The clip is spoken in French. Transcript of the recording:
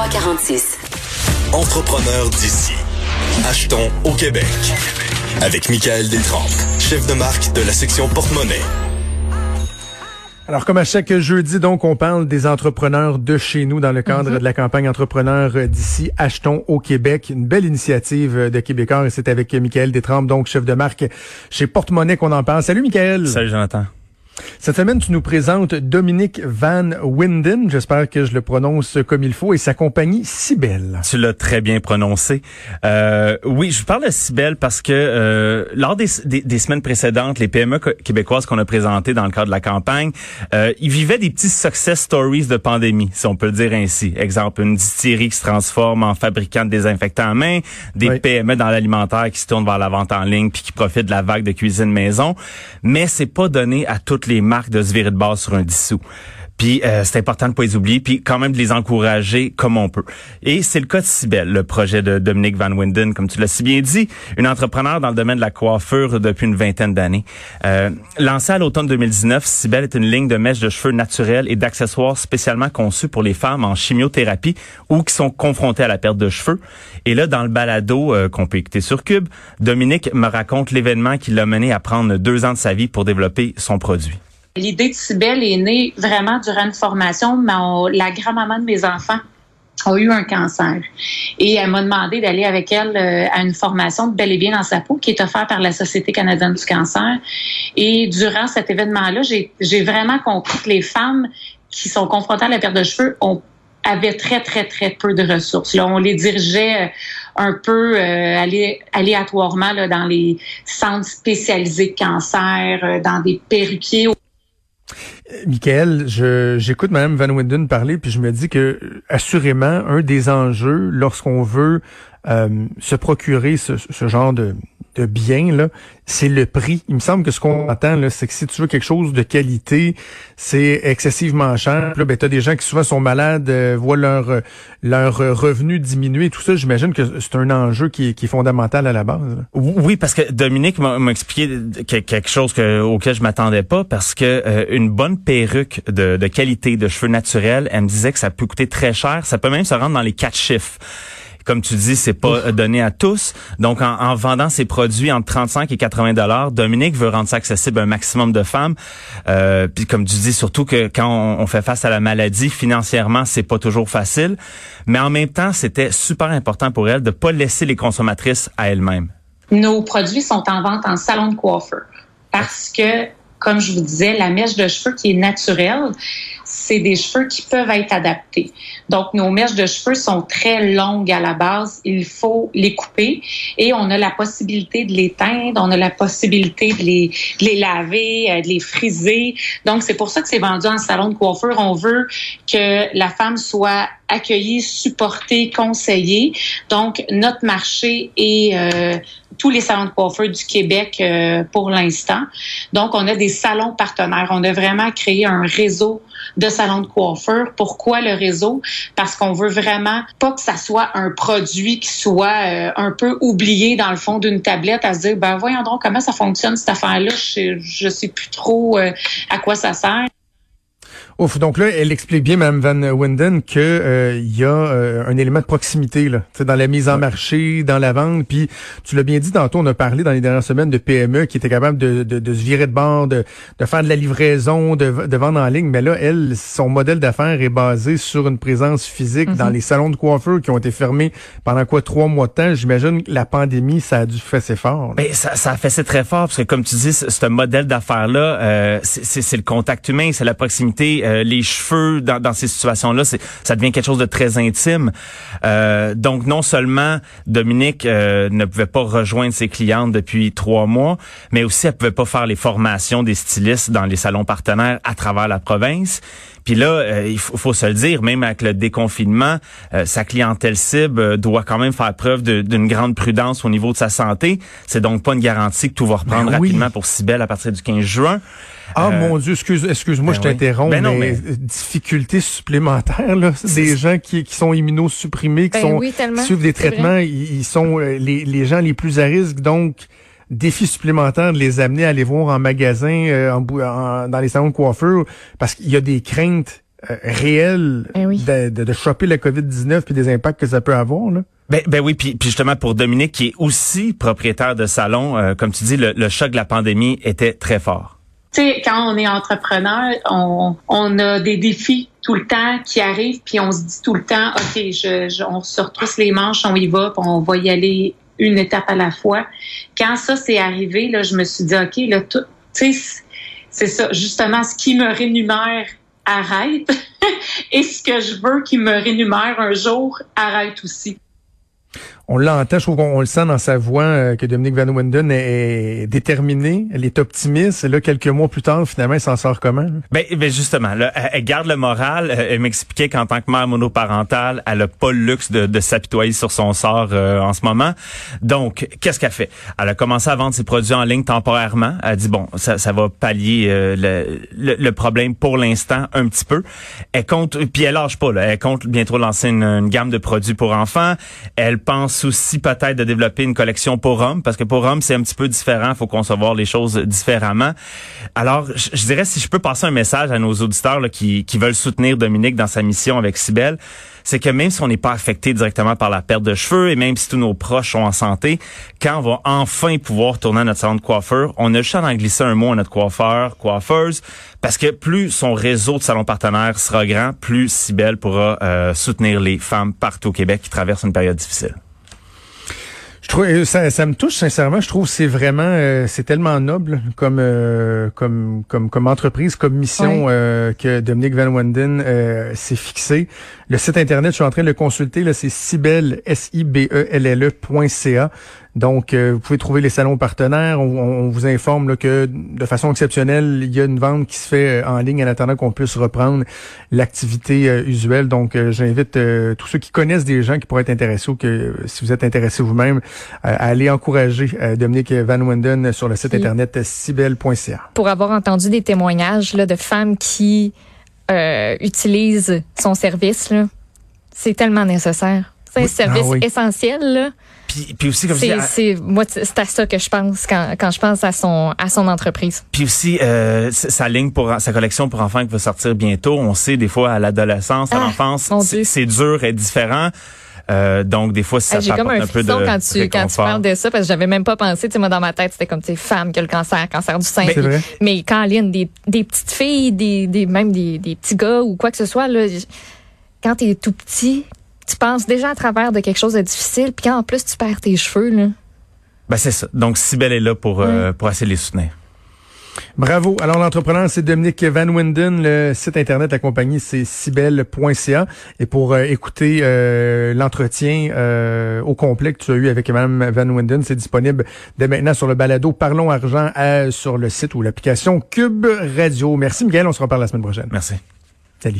2346. Entrepreneur d'ici. Achetons au Québec. Avec Michael Détrempe, chef de marque de la section porte-monnaie. Alors, comme à chaque jeudi, donc, on parle des entrepreneurs de chez nous dans le cadre de la campagne Entrepreneurs d'ici, Achetons au Québec. Une belle initiative de Québécois et c'est avec Michael Détrempe, donc chef de marque chez Porte-Monnaie qu'on en parle. Salut, Michael. Salut, Jonathan. Cette semaine, tu nous présentes Dominique Van Winden. J'espère que je le prononce comme il faut et sa compagnie Cybelle. Tu l'as très bien prononcé. Euh, oui, je parle de Cybelle parce que euh, lors des, des, semaines précédentes, les PME québécoises qu'on a présentées dans le cadre de la campagne, euh, ils vivaient des petits success stories de pandémie, si on peut le dire ainsi. Exemple, une distillerie qui se transforme en fabricant de désinfectants à main, des PME dans l'alimentaire qui se tournent vers la vente en ligne puis qui profitent de la vague de cuisine maison. Mais c'est pas donné à toutes les marques de se virer de base sur un dissous. Puis euh, c'est important de pas les oublier, puis quand même de les encourager comme on peut. Et c'est le cas de Cybelle, le projet de Dominique Van Winden, comme tu l'as si bien dit, une entrepreneur dans le domaine de la coiffure depuis une vingtaine d'années. Euh, lancée à l'automne 2019, Cybelle est une ligne de mèches de cheveux naturels et d'accessoires spécialement conçus pour les femmes en chimiothérapie ou qui sont confrontées à la perte de cheveux. Et là, dans le balado euh, qu'on peut écouter sur Cube, Dominique me raconte l'événement qui l'a mené à prendre deux ans de sa vie pour développer son produit. L'idée de Cybelle est née vraiment durant une formation. Mais la grand-maman de mes enfants a eu un cancer. Et elle m'a demandé d'aller avec elle euh, à une formation de bel et bien dans sa peau qui est offerte par la Société canadienne du cancer. Et durant cet événement-là, j'ai vraiment compris que les femmes qui sont confrontées à la perte de cheveux ont avaient très, très, très peu de ressources. Là, on les dirigeait euh, un peu euh, aléatoirement dans les centres spécialisés de cancer, dans des perruquiers. Michael, j'écoute Mme Van Winden parler, puis je me dis que assurément, un des enjeux lorsqu'on veut euh, se procurer ce, ce genre de, de bien, là, c'est le prix. Il me semble que ce qu'on entend, là, c'est que si tu veux quelque chose de qualité, c'est excessivement cher. Là, ben, t'as des gens qui souvent sont malades, euh, voient leur euh, leur revenu diminuer, tout ça. J'imagine que c'est un enjeu qui qui est, fondamental à la base. Oui, parce que Dominique m'a expliqué quelque chose que, auquel je m'attendais pas, parce que euh, une bonne perruque de, de qualité de cheveux naturels, elle me disait que ça peut coûter très cher. Ça peut même se rendre dans les quatre chiffres comme tu dis, c'est pas donné à tous. Donc, en, vendant ses produits entre 35 et 80 dollars, Dominique veut rendre ça accessible à un maximum de femmes. Euh, puis, comme tu dis, surtout que quand on, fait face à la maladie, financièrement, c'est pas toujours facile. Mais en même temps, c'était super important pour elle de pas laisser les consommatrices à elles-mêmes. Nos produits sont en vente en salon de coiffeur parce que comme je vous disais, la mèche de cheveux qui est naturelle, c'est des cheveux qui peuvent être adaptés. Donc, nos mèches de cheveux sont très longues à la base. Il faut les couper et on a la possibilité de les teindre, on a la possibilité de les, de les laver, euh, de les friser. Donc, c'est pour ça que c'est vendu en salon de coiffure. On veut que la femme soit accueillie, supportée, conseillée. Donc, notre marché est euh, tous les salons de coiffure du Québec euh, pour l'instant. Donc, on a des salons partenaires. On a vraiment créé un réseau de salons de coiffure. Pourquoi le réseau? Parce qu'on veut vraiment pas que ça soit un produit qui soit euh, un peu oublié dans le fond d'une tablette à se dire, ben voyons donc comment ça fonctionne cette affaire-là? Je, je sais plus trop à quoi ça sert. Ouf, donc là, elle explique bien, Mme Van Winden, que euh, il y a euh, un élément de proximité là, dans la mise en marché, dans la vente. Puis tu l'as bien dit tantôt, on a parlé dans les dernières semaines de PME qui étaient capables de, de, de se virer de bord, de, de, faire de la livraison, de, de vendre en ligne. Mais là, elle, son modèle d'affaires est basé sur une présence physique dans mhm. les salons de coiffeur qui ont été fermés pendant quoi trois mois de temps. J'imagine que la pandémie, ça a dû fesser fort. Mais ça, ça a fessé très fort parce que comme tu dis, ce modèle d'affaires là, euh, c'est le contact humain, c'est la proximité euh, les cheveux dans, dans ces situations-là, ça devient quelque chose de très intime. Euh, donc non seulement Dominique euh, ne pouvait pas rejoindre ses clientes depuis trois mois, mais aussi elle pouvait pas faire les formations des stylistes dans les salons partenaires à travers la province. Puis là, euh, il faut, se le dire, même avec le déconfinement, sa clientèle cible doit quand même faire preuve d'une grande prudence au niveau de sa santé. C'est donc pas une garantie que tout va reprendre ben rapidement pour Cybelle à partir du 15 juin. Ah euh, mon Dieu, excuse, excuse-moi, ben je t'interromps, ben mais, difficultés supplémentaires, là, des gens qui, qui sont immunosupprimés, qui ben sont suivent des traitements, ils, sont euh, les, les gens les plus à risque, donc défi supplémentaire de les amener à aller voir en magasin, euh, en, dans les salons de coiffure, parce qu'il y a des craintes euh, réel Eh oui. de, de, de choper la COVID-19 puis des impacts que ça peut avoir. Là. Ben, ben oui, puis, puis justement pour Dominique qui est aussi propriétaire de salon, euh, comme tu dis, le, le choc de la pandémie était très fort. Tu sais, quand on est entrepreneur, on, on a des défis tout le temps qui arrivent, puis on se dit tout le temps, OK, je, je- on se retrousse les manches, on y va, puis on va y aller une étape à la fois. Quand ça s'est arrivé, là, je me suis dit, OK, là, tu sais, c'est ça, justement, ce qui me rémunère arrête, et ce que je veux qui me rémunère un jour arrête aussi. On l'entend, je trouve qu'on on le sent dans sa voix euh, que Dominique Van Winden est, déterminée, elle est optimiste. Et là, quelques mois plus tard, finalement, elle s'en sort comment? Ben, ben justement, là, elle, garde le moral. Elle m'expliquait qu'en tant que mère monoparentale, elle a pas le luxe de, s'apitoyer sur son sort euh, en ce moment. Donc, qu'est-ce qu'elle fait? Elle a commencé à vendre ses produits en ligne temporairement. Elle dit bon, ça, ça va pallier euh, le, le, le problème pour l'instant un petit peu. Elle compte, puis elle lâche pas. Là, elle compte bientôt lancer une, une gamme de produits pour enfants. Elle pense aussi peut-être de développer une collection pour hommes parce que pour hommes c'est un petit peu différent. Faut concevoir les choses différemment. Alors, je, je dirais si je peux passer un message à nos auditeurs là, qui, qui veulent soutenir Dominique dans sa mission avec Sibelle, c'est que même si on n'est pas affecté directement par la perte de cheveux et même si tous nos proches sont en santé, quand on va enfin pouvoir tourner à notre salon de coiffeur, on a juste à en glisser un mot à notre coiffeur, coiffeuse, parce que plus son réseau de salons partenaires sera grand, plus Sibelle pourra euh, soutenir les femmes partout au Québec qui traversent une période difficile. Je trouve euh, ça, ça me touche sincèrement. Je trouve que c'est vraiment euh, c'est tellement noble comme euh, comme comme comme entreprise, comme mission euh, que Dominique Van Wenden euh, s'est fixé. Le site internet, je suis en train de le consulter. Là, c'est cibelle s i b e l l e.ca. Donc, euh, vous pouvez trouver les salons partenaires. On, on vous informe là, que de façon exceptionnelle, il y a une vente qui se fait euh, en ligne en attendant qu'on puisse reprendre l'activité euh, usuelle. Donc, euh, j'invite euh, tous ceux qui connaissent des gens qui pourraient être intéressés ou que si vous êtes intéressé vous-même, euh, à aller encourager euh, Dominique Van Wenden sur le site internet cibelle.ca. Pour avoir entendu des témoignages là, de femmes qui euh, utilisent son service, là, c'est tellement nécessaire. C'est Oui. un service Ah oui. essentiel. Là. Puis, puis aussi comme je dis, C'est, c'est, moi, c'est à ça que je pense quand, quand je pense à son, à son entreprise. Puis aussi, euh, sa ligne pour sa collection pour enfants qui va sortir bientôt. On sait des fois à l'adolescence, à Ah, l'enfance, c'est dur et différent. Euh, donc des fois, ça Hey, J'ai comme un, un peu de quand tu, quand tu réconfort. parles de ça parce que j'avais même pas pensé. Tu sais, moi, dans ma tête, c'était comme, tu femme qui a le cancer, cancer du sein. C'est Puis- vrai? Mais quand Lynn, des, des petites filles, des, des, même des, des petits gars ou quoi que ce soit, là, quand t'es tout petit, tu penses déjà à travers de quelque chose de difficile, puis quand en plus tu perds tes cheveux, là? Ben c'est ça. Donc Sibelle est là pour euh, pour essayer de les soutenir. Bravo. Alors, l'entrepreneur, c'est Dominique Van Winden. Le site internet de la compagnie, c'est cibelle.ca. Et pour euh, écouter euh, l'entretien euh, au complet que tu as eu avec Mme Van Winden, c'est disponible dès maintenant sur le balado Parlons Argent sur le site ou l'application Cube Radio. Merci, Miguel. On se reparle la semaine prochaine. Merci.